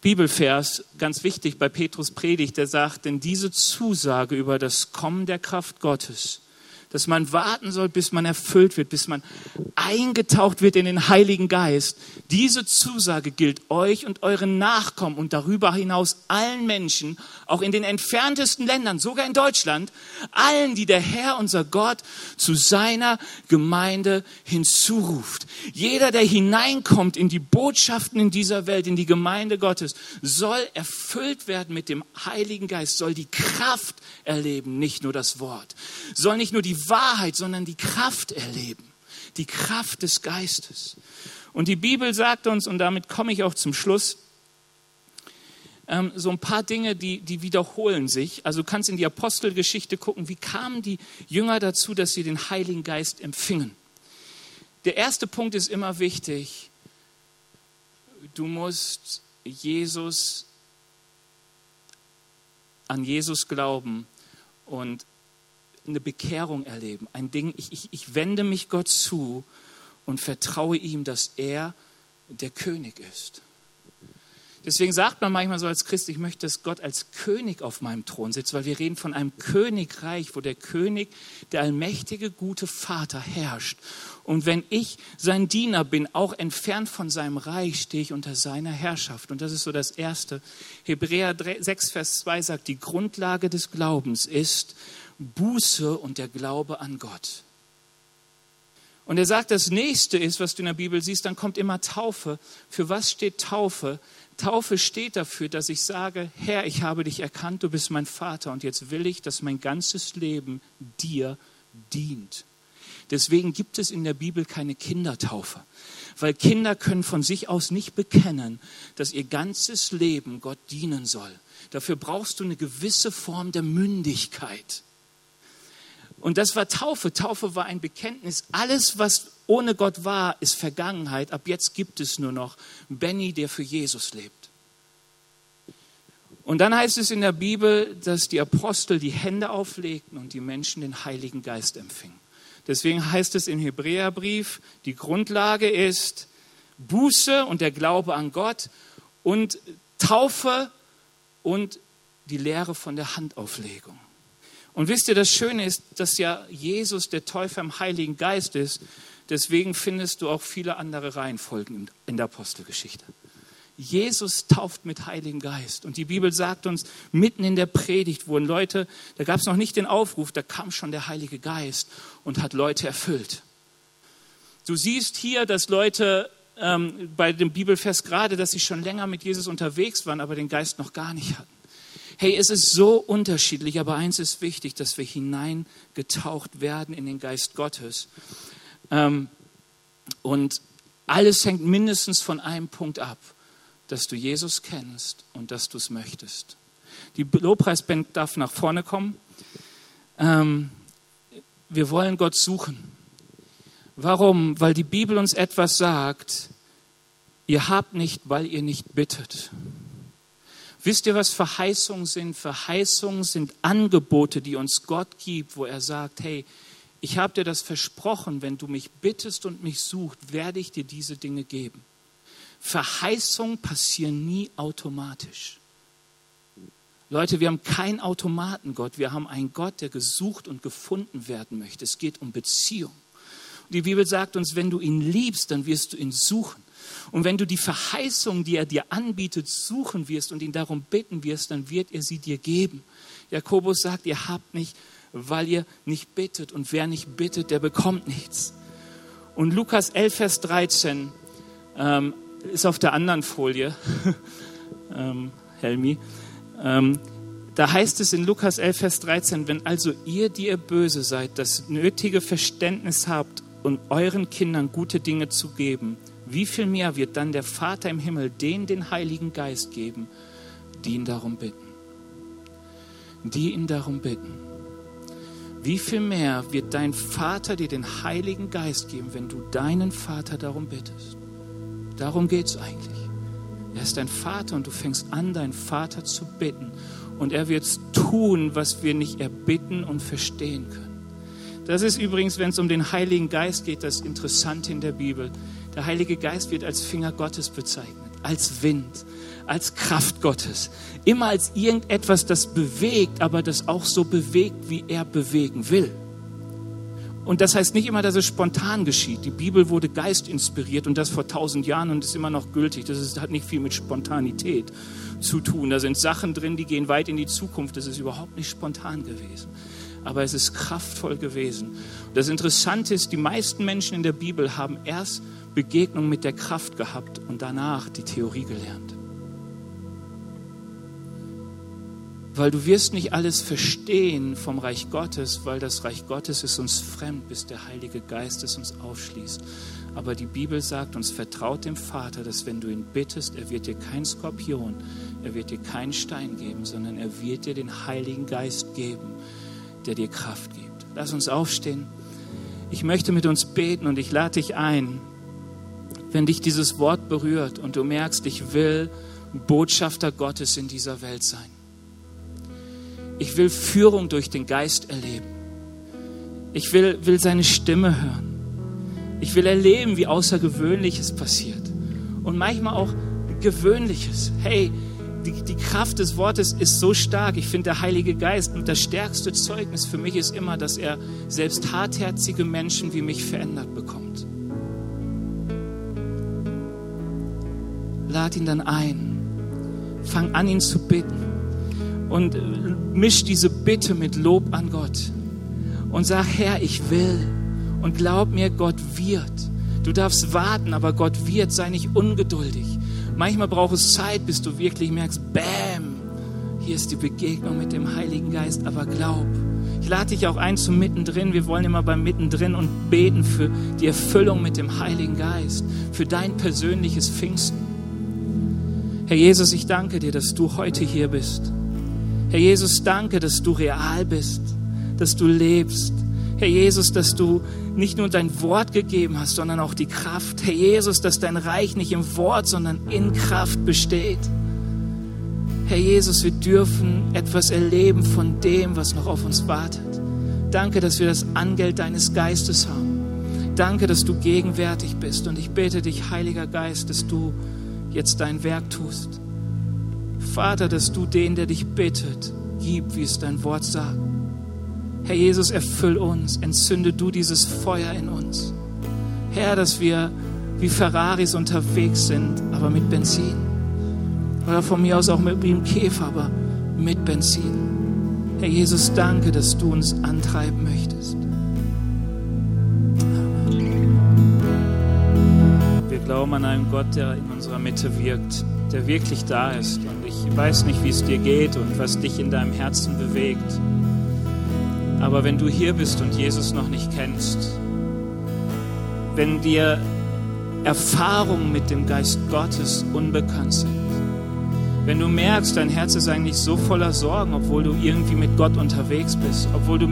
Bibelvers, ganz wichtig bei Petrus Predigt, der sagt, denn diese Zusage über das Kommen der Kraft Gottes dass man warten soll, bis man erfüllt wird, bis man eingetaucht wird in den Heiligen Geist. Diese Zusage gilt euch und euren Nachkommen und darüber hinaus allen Menschen, auch in den entferntesten Ländern, sogar in Deutschland, allen, die der Herr, unser Gott, zu seiner Gemeinde hinzuruft. Jeder, der hineinkommt in die Botschaften in dieser Welt, in die Gemeinde Gottes, soll erfüllt werden mit dem Heiligen Geist, soll die Kraft erleben, nicht nur das Wort, soll nicht nur die Wahrheit, sondern die Kraft erleben. Die Kraft des Geistes. Und die Bibel sagt uns, und damit komme ich auch zum Schluss, ähm, so ein paar Dinge, die, die wiederholen sich. Also du kannst in die Apostelgeschichte gucken, wie kamen die Jünger dazu, dass sie den Heiligen Geist empfingen. Der erste Punkt ist immer wichtig. Du musst Jesus, an Jesus glauben und eine Bekehrung erleben. Ein Ding, ich, ich, ich wende mich Gott zu und vertraue ihm, dass er der König ist. Deswegen sagt man manchmal so als Christ, ich möchte, dass Gott als König auf meinem Thron sitzt, weil wir reden von einem Königreich, wo der König, der allmächtige, gute Vater herrscht. Und wenn ich sein Diener bin, auch entfernt von seinem Reich, stehe ich unter seiner Herrschaft. Und das ist so das Erste. Hebräer 6, Vers 2 sagt, die Grundlage des Glaubens ist, Buße und der Glaube an Gott. Und er sagt, das nächste ist, was du in der Bibel siehst, dann kommt immer Taufe. Für was steht Taufe? Taufe steht dafür, dass ich sage, Herr, ich habe dich erkannt, du bist mein Vater und jetzt will ich, dass mein ganzes Leben dir dient. Deswegen gibt es in der Bibel keine Kindertaufe, weil Kinder können von sich aus nicht bekennen, dass ihr ganzes Leben Gott dienen soll. Dafür brauchst du eine gewisse Form der Mündigkeit. Und das war Taufe. Taufe war ein Bekenntnis. Alles, was ohne Gott war, ist Vergangenheit. Ab jetzt gibt es nur noch Benny, der für Jesus lebt. Und dann heißt es in der Bibel, dass die Apostel die Hände auflegten und die Menschen den Heiligen Geist empfingen. Deswegen heißt es im Hebräerbrief, die Grundlage ist Buße und der Glaube an Gott und Taufe und die Lehre von der Handauflegung. Und wisst ihr, das Schöne ist, dass ja Jesus der Täufer im Heiligen Geist ist. Deswegen findest du auch viele andere Reihenfolgen in der Apostelgeschichte. Jesus tauft mit Heiligen Geist. Und die Bibel sagt uns, mitten in der Predigt wurden Leute, da gab es noch nicht den Aufruf, da kam schon der Heilige Geist und hat Leute erfüllt. Du siehst hier, dass Leute ähm, bei dem Bibelfest gerade, dass sie schon länger mit Jesus unterwegs waren, aber den Geist noch gar nicht hatten. Hey, es ist so unterschiedlich, aber eins ist wichtig, dass wir hineingetaucht werden in den Geist Gottes. Ähm, und alles hängt mindestens von einem Punkt ab, dass du Jesus kennst und dass du es möchtest. Die Lobpreisband darf nach vorne kommen. Ähm, wir wollen Gott suchen. Warum? Weil die Bibel uns etwas sagt, ihr habt nicht, weil ihr nicht bittet. Wisst ihr, was Verheißungen sind? Verheißungen sind Angebote, die uns Gott gibt, wo er sagt, hey, ich habe dir das versprochen, wenn du mich bittest und mich suchst, werde ich dir diese Dinge geben. Verheißungen passieren nie automatisch. Leute, wir haben keinen Automaten Gott, wir haben einen Gott, der gesucht und gefunden werden möchte. Es geht um Beziehung. Die Bibel sagt uns, wenn du ihn liebst, dann wirst du ihn suchen. Und wenn du die Verheißung, die er dir anbietet, suchen wirst und ihn darum bitten wirst, dann wird er sie dir geben. Jakobus sagt, ihr habt nicht, weil ihr nicht bittet. Und wer nicht bittet, der bekommt nichts. Und Lukas 11, Vers 13 ähm, ist auf der anderen Folie, ähm, Helmi. Ähm, da heißt es in Lukas 11, Vers 13, wenn also ihr, die ihr böse seid, das nötige Verständnis habt und euren Kindern gute Dinge zu geben, wie viel mehr wird dann der Vater im Himmel denen den Heiligen Geist geben, die ihn darum bitten? Die ihn darum bitten. Wie viel mehr wird dein Vater dir den Heiligen Geist geben, wenn du deinen Vater darum bittest? Darum geht es eigentlich. Er ist dein Vater und du fängst an, deinen Vater zu bitten. Und er wird tun, was wir nicht erbitten und verstehen können. Das ist übrigens, wenn es um den Heiligen Geist geht, das Interessante in der Bibel. Der Heilige Geist wird als Finger Gottes bezeichnet, als Wind, als Kraft Gottes. Immer als irgendetwas, das bewegt, aber das auch so bewegt, wie er bewegen will. Und das heißt nicht immer, dass es spontan geschieht. Die Bibel wurde geistinspiriert und das vor tausend Jahren und ist immer noch gültig. Das ist, hat nicht viel mit Spontanität zu tun. Da sind Sachen drin, die gehen weit in die Zukunft. Das ist überhaupt nicht spontan gewesen aber es ist kraftvoll gewesen. Das Interessante ist, die meisten Menschen in der Bibel haben erst Begegnung mit der Kraft gehabt und danach die Theorie gelernt. Weil du wirst nicht alles verstehen vom Reich Gottes, weil das Reich Gottes ist uns fremd, bis der Heilige Geist es uns aufschließt. Aber die Bibel sagt uns, vertraut dem Vater, dass wenn du ihn bittest, er wird dir kein Skorpion, er wird dir keinen Stein geben, sondern er wird dir den Heiligen Geist geben der dir Kraft gibt. Lass uns aufstehen. Ich möchte mit uns beten und ich lade dich ein, wenn dich dieses Wort berührt und du merkst, ich will Botschafter Gottes in dieser Welt sein. Ich will Führung durch den Geist erleben. Ich will, will seine Stimme hören. Ich will erleben, wie Außergewöhnliches passiert. Und manchmal auch Gewöhnliches. Hey, die, die Kraft des Wortes ist so stark. Ich finde, der Heilige Geist und das stärkste Zeugnis für mich ist immer, dass er selbst hartherzige Menschen wie mich verändert bekommt. Lad ihn dann ein. Fang an, ihn zu bitten. Und misch diese Bitte mit Lob an Gott. Und sag, Herr, ich will. Und glaub mir, Gott wird. Du darfst warten, aber Gott wird. Sei nicht ungeduldig. Manchmal braucht es Zeit, bis du wirklich merkst, bam, hier ist die Begegnung mit dem Heiligen Geist, aber glaub, Ich lade dich auch ein zum Mittendrin. Wir wollen immer beim Mittendrin und beten für die Erfüllung mit dem Heiligen Geist, für dein persönliches Pfingsten. Herr Jesus, ich danke dir, dass du heute hier bist. Herr Jesus, danke, dass du real bist, dass du lebst. Herr Jesus, dass du nicht nur dein Wort gegeben hast, sondern auch die Kraft. Herr Jesus, dass dein Reich nicht im Wort, sondern in Kraft besteht. Herr Jesus, wir dürfen etwas erleben von dem, was noch auf uns wartet. Danke, dass wir das Angeld deines Geistes haben. Danke, dass du gegenwärtig bist. Und ich bete dich, Heiliger Geist, dass du jetzt dein Werk tust. Vater, dass du den, der dich bittet, gib, wie es dein Wort sagt. Herr Jesus, erfüll uns, entzünde du dieses Feuer in uns. Herr, dass wir wie Ferraris unterwegs sind, aber mit Benzin. Oder von mir aus auch mit dem Käfer, aber mit Benzin. Herr Jesus, danke, dass du uns antreiben möchtest. Glauben an einen Gott, der in unserer Mitte wirkt, der wirklich da ist. Und ich weiß nicht, wie es dir geht und was dich in deinem Herzen bewegt. Aber wenn du hier bist und Jesus noch nicht kennst, wenn dir Erfahrungen mit dem Geist Gottes unbekannt sind, wenn du merkst, dein Herz ist eigentlich so voller Sorgen, obwohl du irgendwie mit Gott unterwegs bist, obwohl du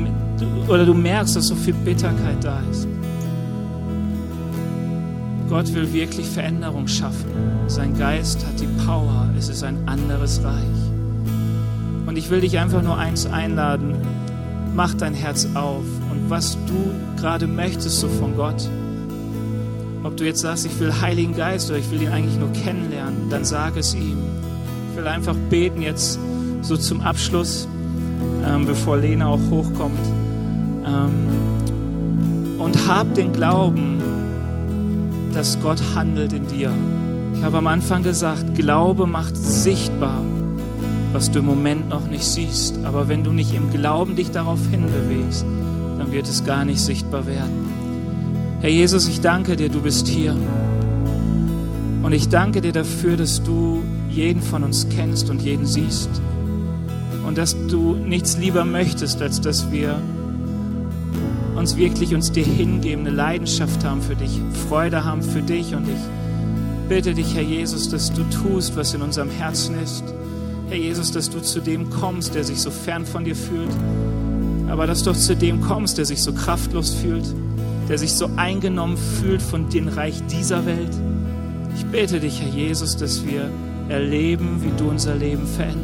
oder du merkst, dass so viel Bitterkeit da ist. Gott will wirklich Veränderung schaffen. Sein Geist hat die Power. Es ist ein anderes Reich. Und ich will dich einfach nur eins einladen. Mach dein Herz auf. Und was du gerade möchtest, so von Gott. Ob du jetzt sagst, ich will Heiligen Geist oder ich will ihn eigentlich nur kennenlernen, dann sag es ihm. Ich will einfach beten jetzt so zum Abschluss, ähm, bevor Lena auch hochkommt. Ähm, und hab den Glauben, dass Gott handelt in dir. Ich habe am Anfang gesagt, Glaube macht sichtbar, was du im Moment noch nicht siehst. Aber wenn du nicht im Glauben dich darauf hinbewegst, dann wird es gar nicht sichtbar werden. Herr Jesus, ich danke dir, du bist hier. Und ich danke dir dafür, dass du jeden von uns kennst und jeden siehst. Und dass du nichts lieber möchtest, als dass wir uns wirklich uns dir hingeben, eine Leidenschaft haben für dich, Freude haben für dich. Und ich bitte dich, Herr Jesus, dass du tust, was in unserem Herzen ist. Herr Jesus, dass du zu dem kommst, der sich so fern von dir fühlt, aber dass du auch zu dem kommst, der sich so kraftlos fühlt, der sich so eingenommen fühlt von dem Reich dieser Welt. Ich bete dich, Herr Jesus, dass wir erleben, wie du unser Leben veränderst.